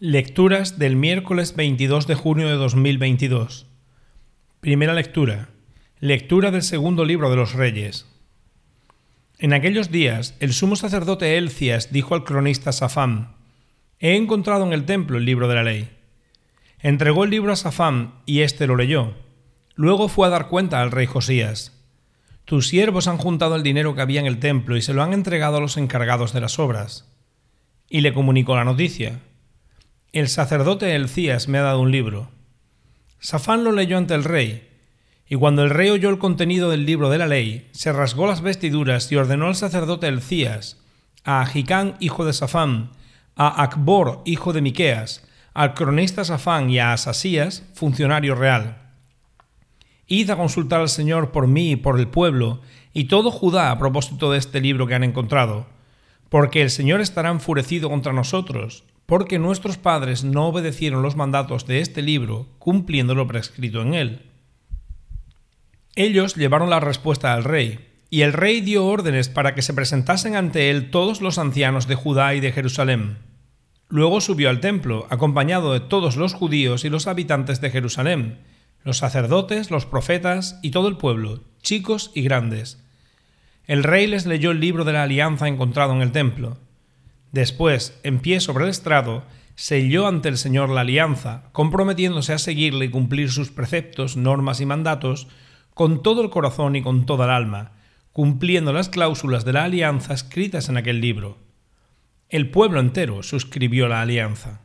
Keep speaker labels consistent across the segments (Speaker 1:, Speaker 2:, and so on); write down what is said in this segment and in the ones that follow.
Speaker 1: Lecturas del miércoles 22 de junio de 2022. Primera lectura. Lectura del segundo libro de los Reyes. En aquellos días, el sumo sacerdote Elcias dijo al cronista Safán, He encontrado en el templo el libro de la ley. Entregó el libro a Safán y éste lo leyó. Luego fue a dar cuenta al rey Josías. Tus siervos han juntado el dinero que había en el templo y se lo han entregado a los encargados de las obras. Y le comunicó la noticia. El sacerdote Elcías me ha dado un libro. Safán lo leyó ante el rey, y cuando el rey oyó el contenido del libro de la ley, se rasgó las vestiduras y ordenó al sacerdote Elcías, a Agicán, hijo de Safán, a Acbor, hijo de Miqueas, al cronista Safán y a Asasías, funcionario real. Id a consultar al Señor por mí y por el pueblo, y todo Judá a propósito de este libro que han encontrado, porque el Señor estará enfurecido contra nosotros, porque nuestros padres no obedecieron los mandatos de este libro, cumpliendo lo prescrito en él. Ellos llevaron la respuesta al rey, y el rey dio órdenes para que se presentasen ante él todos los ancianos de Judá y de Jerusalén. Luego subió al templo, acompañado de todos los judíos y los habitantes de Jerusalén, los sacerdotes, los profetas y todo el pueblo, chicos y grandes. El rey les leyó el libro de la alianza encontrado en el templo. Después, en pie sobre el estrado, selló ante el Señor la alianza, comprometiéndose a seguirle y cumplir sus preceptos, normas y mandatos con todo el corazón y con toda el alma, cumpliendo las cláusulas de la alianza escritas en aquel libro. El pueblo entero suscribió la alianza.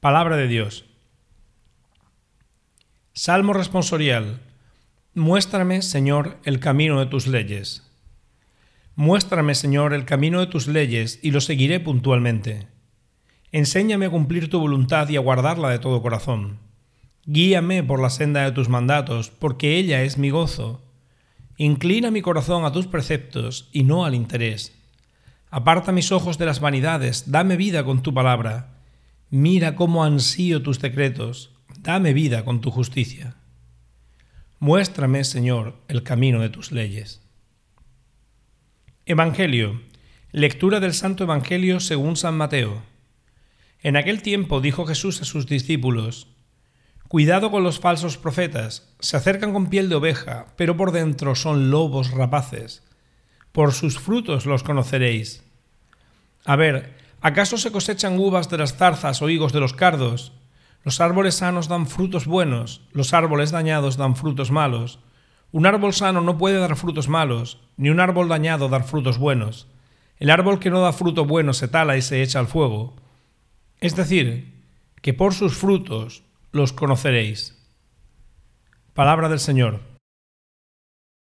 Speaker 1: Palabra de Dios. Salmo responsorial. Muéstrame, Señor, el camino de tus leyes. Muéstrame, Señor, el camino de tus leyes y lo seguiré puntualmente. Enséñame a cumplir tu voluntad y a guardarla de todo corazón. Guíame por la senda de tus mandatos, porque ella es mi gozo. Inclina mi corazón a tus preceptos y no al interés. Aparta mis ojos de las vanidades, dame vida con tu palabra. Mira cómo ansío tus decretos, dame vida con tu justicia. Muéstrame, Señor, el camino de tus leyes. Evangelio. Lectura del Santo Evangelio según San Mateo. En aquel tiempo dijo Jesús a sus discípulos, Cuidado con los falsos profetas, se acercan con piel de oveja, pero por dentro son lobos rapaces. Por sus frutos los conoceréis. A ver, ¿acaso se cosechan uvas de las zarzas o higos de los cardos? Los árboles sanos dan frutos buenos, los árboles dañados dan frutos malos. Un árbol sano no puede dar frutos malos, ni un árbol dañado dar frutos buenos. El árbol que no da fruto bueno se tala y se echa al fuego. Es decir, que por sus frutos los conoceréis. Palabra del Señor.